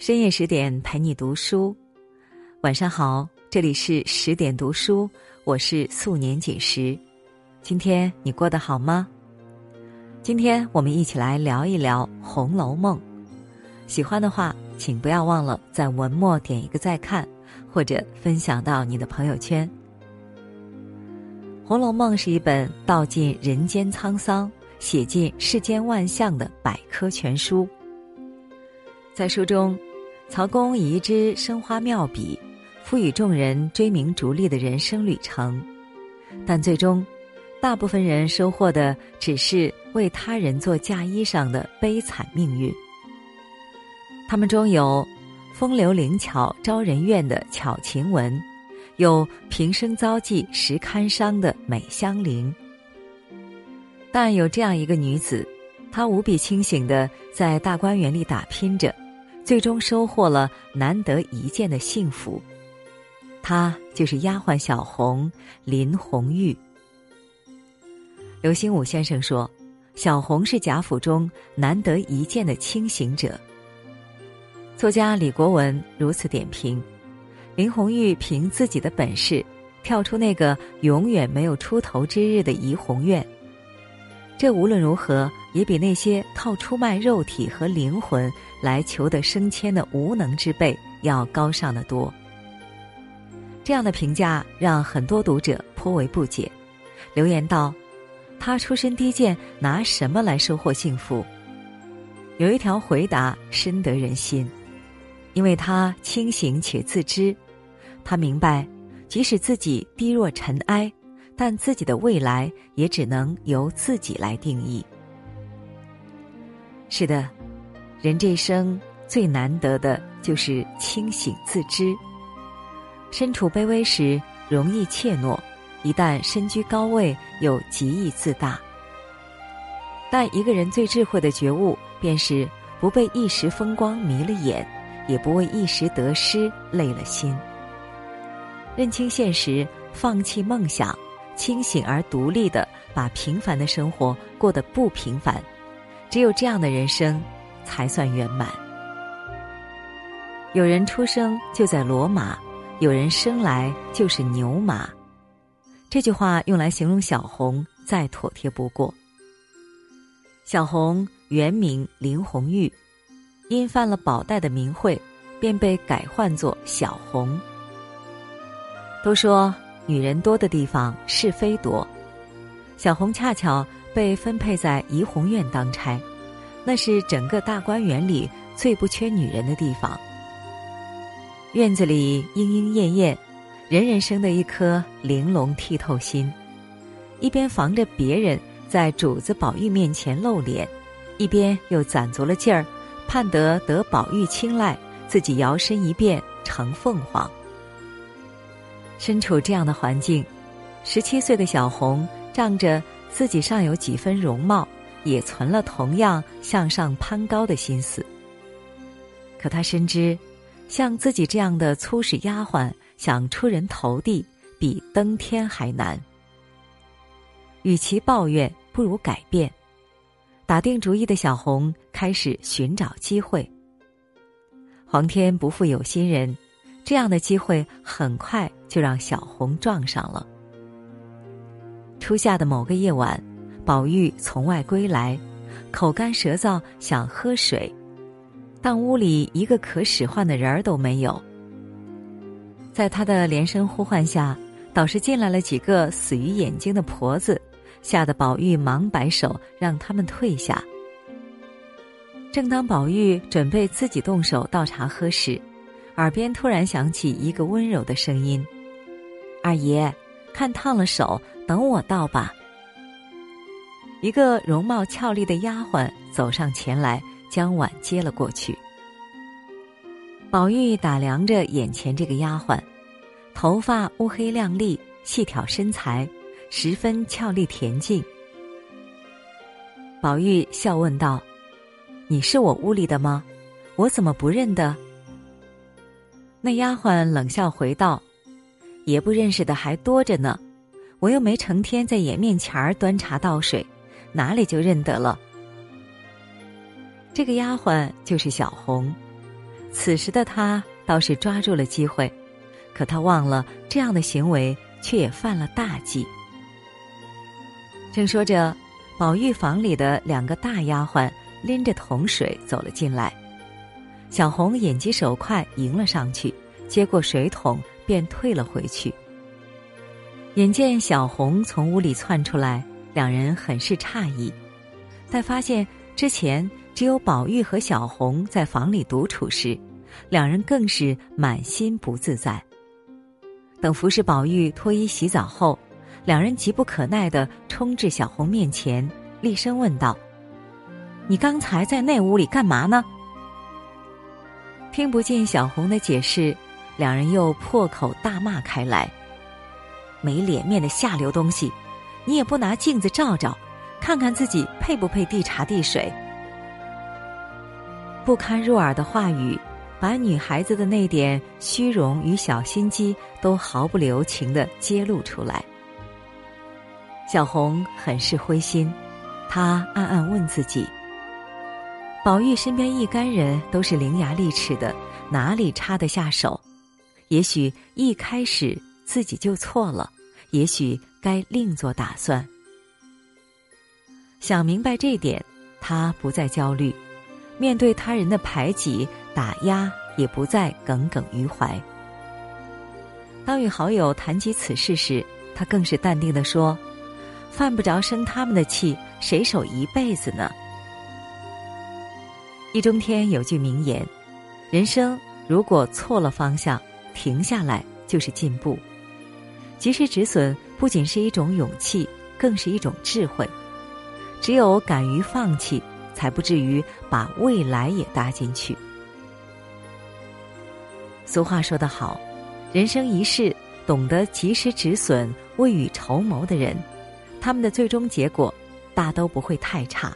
深夜十点陪你读书，晚上好，这里是十点读书，我是素年锦时。今天你过得好吗？今天我们一起来聊一聊《红楼梦》。喜欢的话，请不要忘了在文末点一个再看，或者分享到你的朋友圈。《红楼梦》是一本道尽人间沧桑、写尽世间万象的百科全书。在书中。曹公以一支生花妙笔，赋予众人追名逐利的人生旅程，但最终，大部分人收获的只是为他人做嫁衣裳的悲惨命运。他们中有风流灵巧招人怨的巧晴雯，有平生遭际实堪伤的美香菱。但有这样一个女子，她无比清醒的在大观园里打拼着。最终收获了难得一见的幸福，她就是丫鬟小红林红玉。刘心武先生说：“小红是贾府中难得一见的清醒者。”作家李国文如此点评：林红玉凭自己的本事，跳出那个永远没有出头之日的怡红院。这无论如何也比那些靠出卖肉体和灵魂来求得升迁的无能之辈要高尚的多。这样的评价让很多读者颇为不解，留言道：“他出身低贱，拿什么来收获幸福？”有一条回答深得人心，因为他清醒且自知，他明白，即使自己低若尘埃。但自己的未来也只能由自己来定义。是的，人这一生最难得的就是清醒自知。身处卑微时容易怯懦，一旦身居高位又极易自大。但一个人最智慧的觉悟，便是不被一时风光迷了眼，也不为一时得失累了心。认清现实，放弃梦想。清醒而独立的把平凡的生活过得不平凡，只有这样的人生才算圆满。有人出生就在罗马，有人生来就是牛马。这句话用来形容小红再妥帖不过。小红原名林红玉，因犯了宝黛的名讳，便被改唤作小红。都说。女人多的地方是非多，小红恰巧被分配在怡红院当差，那是整个大观园里最不缺女人的地方。院子里莺莺燕燕，人人生的一颗玲珑剔透心，一边防着别人在主子宝玉面前露脸，一边又攒足了劲儿，盼得得宝玉青睐，自己摇身一变成凤凰。身处这样的环境，十七岁的小红仗着自己尚有几分容貌，也存了同样向上攀高的心思。可他深知，像自己这样的粗使丫鬟想出人头地，比登天还难。与其抱怨，不如改变。打定主意的小红开始寻找机会。皇天不负有心人。这样的机会很快就让小红撞上了。初夏的某个夜晚，宝玉从外归来，口干舌燥，想喝水，但屋里一个可使唤的人儿都没有。在他的连声呼唤下，倒是进来了几个死于眼睛的婆子，吓得宝玉忙摆手让他们退下。正当宝玉准备自己动手倒茶喝时，耳边突然响起一个温柔的声音：“二爷，看烫了手，等我倒吧。”一个容貌俏丽的丫鬟走上前来，将碗接了过去。宝玉打量着眼前这个丫鬟，头发乌黑亮丽，细挑身材，十分俏丽恬静。宝玉笑问道：“你是我屋里的吗？我怎么不认得？”那丫鬟冷笑回道：“也不认识的还多着呢，我又没成天在爷面前儿端茶倒水，哪里就认得了？”这个丫鬟就是小红，此时的她倒是抓住了机会，可她忘了这样的行为却也犯了大忌。正说着，宝玉房里的两个大丫鬟拎着桶水走了进来，小红眼疾手快迎了上去，接过水桶便退了回去。眼见小红从屋里窜出来，两人很是诧异，在发现之前只有宝玉和小红在房里独处时，两人更是满心不自在。等服侍宝玉脱衣洗澡后。两人急不可耐的冲至小红面前，厉声问道：“你刚才在那屋里干嘛呢？”听不进小红的解释，两人又破口大骂开来：“没脸面的下流东西！你也不拿镜子照照，看看自己配不配递茶递水？”不堪入耳的话语，把女孩子的那点虚荣与小心机都毫不留情的揭露出来。小红很是灰心，她暗暗问自己：宝玉身边一干人都是伶牙俐齿的，哪里插得下手？也许一开始自己就错了，也许该另做打算。想明白这点，他不再焦虑，面对他人的排挤打压，也不再耿耿于怀。当与好友谈及此事时，他更是淡定的说。犯不着生他们的气，谁守一辈子呢？易中天有句名言：“人生如果错了方向，停下来就是进步。”及时止损不仅是一种勇气，更是一种智慧。只有敢于放弃，才不至于把未来也搭进去。俗话说得好：“人生一世，懂得及时止损、未雨绸缪的人。”他们的最终结果，大都不会太差。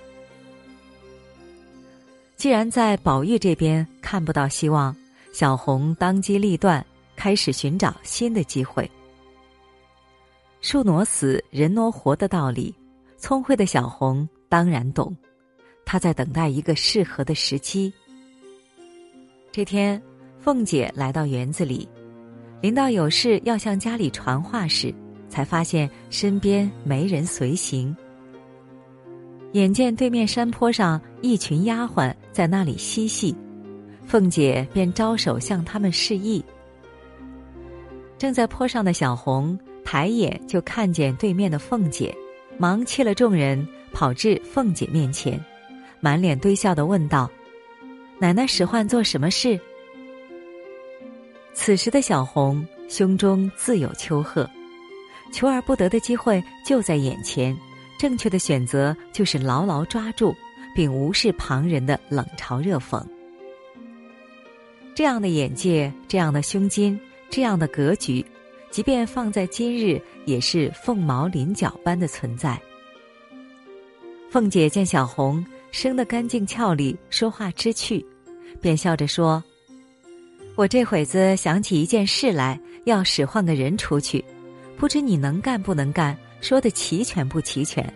既然在宝玉这边看不到希望，小红当机立断，开始寻找新的机会。树挪死，人挪活的道理，聪慧的小红当然懂。她在等待一个适合的时机。这天，凤姐来到园子里，临到有事要向家里传话时。才发现身边没人随行。眼见对面山坡上一群丫鬟在那里嬉戏，凤姐便招手向他们示意。正在坡上的小红抬眼就看见对面的凤姐，忙弃了众人，跑至凤姐面前，满脸堆笑的问道：“奶奶使唤做什么事？”此时的小红胸中自有丘壑。求而不得的机会就在眼前，正确的选择就是牢牢抓住，并无视旁人的冷嘲热讽。这样的眼界，这样的胸襟，这样的格局，即便放在今日，也是凤毛麟角般的存在。凤姐见小红生得干净俏丽，说话知趣，便笑着说：“我这会子想起一件事来，要使唤个人出去。”不知你能干不能干，说的齐全不齐全？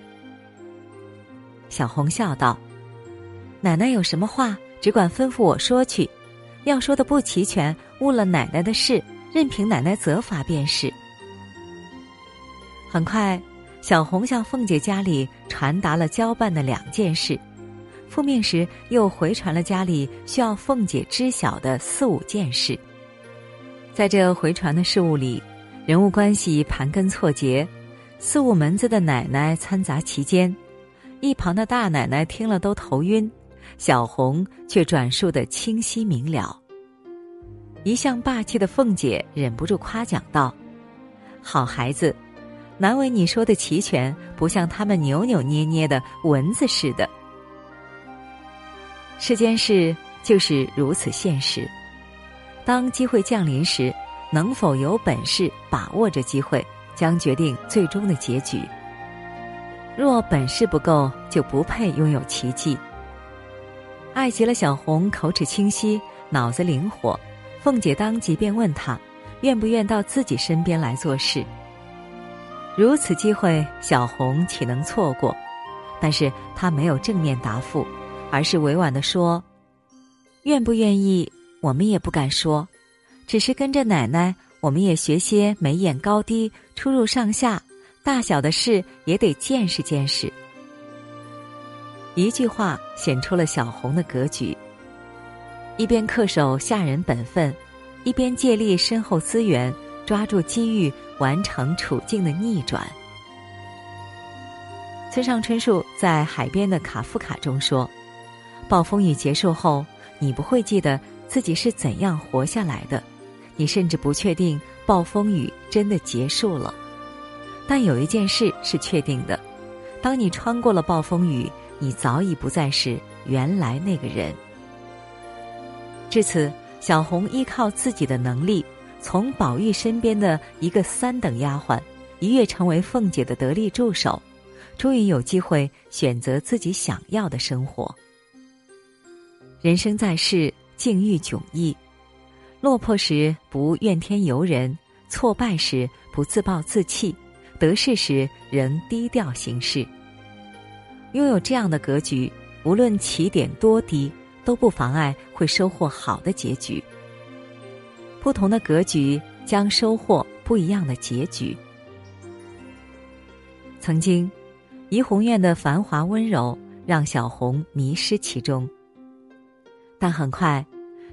小红笑道：“奶奶有什么话，只管吩咐我说去。要说的不齐全，误了奶奶的事，任凭奶奶责罚便是。”很快，小红向凤姐家里传达了交办的两件事，复命时又回传了家里需要凤姐知晓的四五件事。在这回传的事物里。人物关系盘根错节，四五门子的奶奶掺杂其间，一旁的大奶奶听了都头晕，小红却转述的清晰明了。一向霸气的凤姐忍不住夸奖道：“好孩子，难为你说的齐全，不像他们扭扭捏捏的蚊子似的。”世间事就是如此现实，当机会降临时。能否有本事把握这机会，将决定最终的结局。若本事不够，就不配拥有奇迹。爱极了小红，口齿清晰，脑子灵活。凤姐当即便问他，愿不愿到自己身边来做事。如此机会，小红岂能错过？但是她没有正面答复，而是委婉的说：“愿不愿意，我们也不敢说，只是跟着奶奶，我们也学些眉眼高低、出入上下、大小的事也得见识见识。一句话显出了小红的格局：一边恪守下人本分，一边借力身后资源，抓住机遇，完成处境的逆转。村上春树在《海边的卡夫卡》中说：“暴风雨结束后，你不会记得自己是怎样活下来的，你甚至不确定暴风雨真的结束了。但有一件事是确定的：当你穿过了暴风雨，你早已不再是原来那个人。”至此，小红依靠自己的能力，从宝玉身边的一个三等丫鬟，一跃成为凤姐的得力助手。终于有机会选择自己想要的生活。人生在世，境遇迥异，落魄时不怨天尤人，挫败时不自暴自弃，得势时仍低调行事。拥有这样的格局，无论起点多低，都不妨碍会收获好的结局。不同的格局将收获不一样的结局。曾经。怡红院的繁华温柔让小红迷失其中，但很快，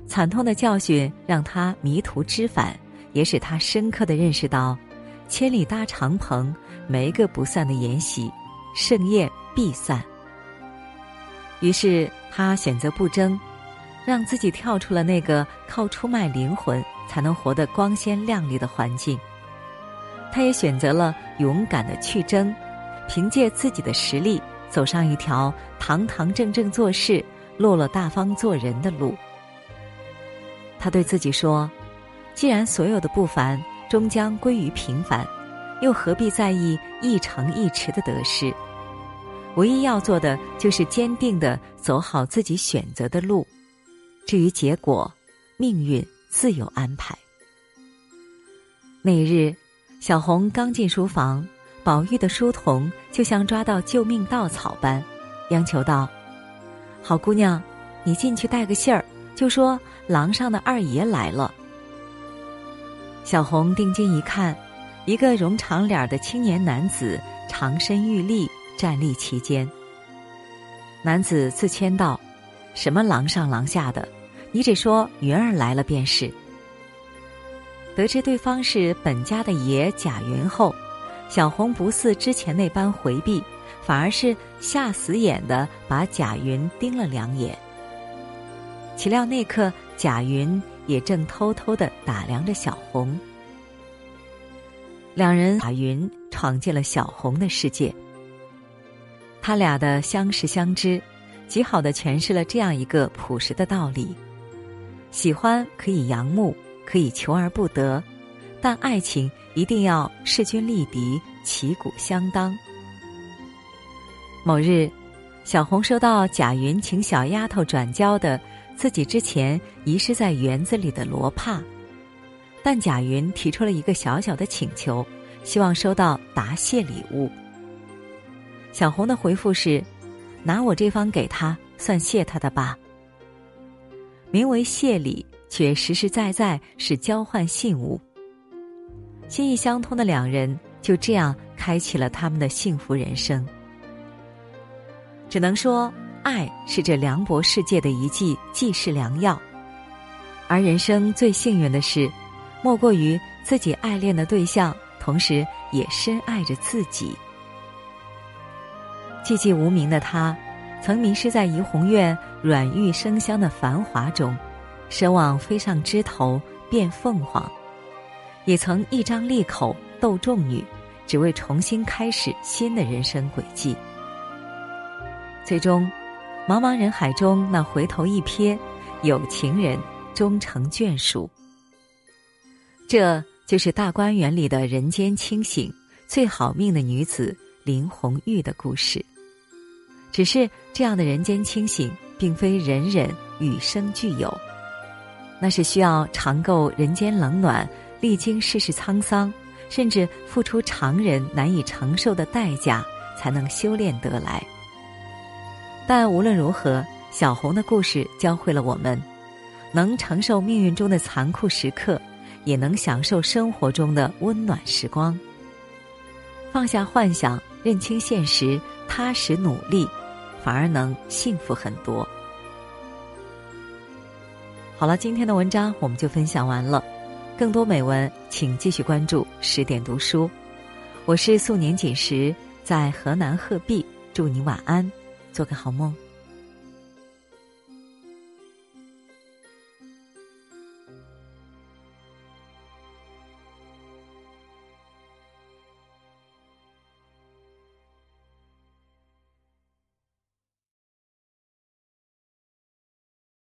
惨痛的教训让她迷途知返，也使她深刻的认识到：千里搭长棚，没个不散的筵席，盛宴必散。于是，他选择不争，让自己跳出了那个靠出卖灵魂才能活得光鲜亮丽的环境。他也选择了勇敢的去争。凭借自己的实力，走上一条堂堂正正做事、落落大方做人的路。他对自己说：“既然所有的不凡终将归于平凡，又何必在意一城一池的得失？唯一要做的，就是坚定的走好自己选择的路。至于结果，命运自有安排。”那日，小红刚进书房。宝玉的书童就像抓到救命稻草般，央求道：“好姑娘，你进去带个信儿，就说廊上的二爷来了。”小红定睛一看，一个容长脸的青年男子长身玉立站立其间。男子自谦道：“什么廊上廊下的，你只说云儿来了便是。”得知对方是本家的爷贾云后。小红不似之前那般回避，反而是吓死眼的把贾云盯了两眼。岂料那刻贾云也正偷偷的打量着小红。两人贾云闯进了小红的世界。他俩的相识相知，极好的诠释了这样一个朴实的道理：喜欢可以仰慕，可以求而不得。但爱情一定要势均力敌、旗鼓相当。某日，小红收到贾云请小丫头转交的自己之前遗失在园子里的罗帕，但贾云提出了一个小小的请求，希望收到答谢礼物。小红的回复是：“拿我这方给他，算谢他的吧。”名为谢礼，却实实在在是交换信物。心意相通的两人就这样开启了他们的幸福人生。只能说，爱是这凉薄世界的一剂济世良药，而人生最幸运的事，莫过于自己爱恋的对象，同时也深爱着自己。寂寂无名的他，曾迷失在怡红院软玉生香的繁华中，奢望飞上枝头变凤凰。也曾一张利口斗众女，只为重新开始新的人生轨迹。最终，茫茫人海中那回头一瞥，有情人终成眷属。这就是大观园里的人间清醒、最好命的女子林红玉的故事。只是这样的人间清醒，并非人人与生俱有，那是需要尝够人间冷暖。历经世事沧桑，甚至付出常人难以承受的代价，才能修炼得来。但无论如何，小红的故事教会了我们：能承受命运中的残酷时刻，也能享受生活中的温暖时光。放下幻想，认清现实，踏实努力，反而能幸福很多。好了，今天的文章我们就分享完了。更多美文，请继续关注十点读书。我是素年锦时，在河南鹤壁，祝你晚安，做个好梦。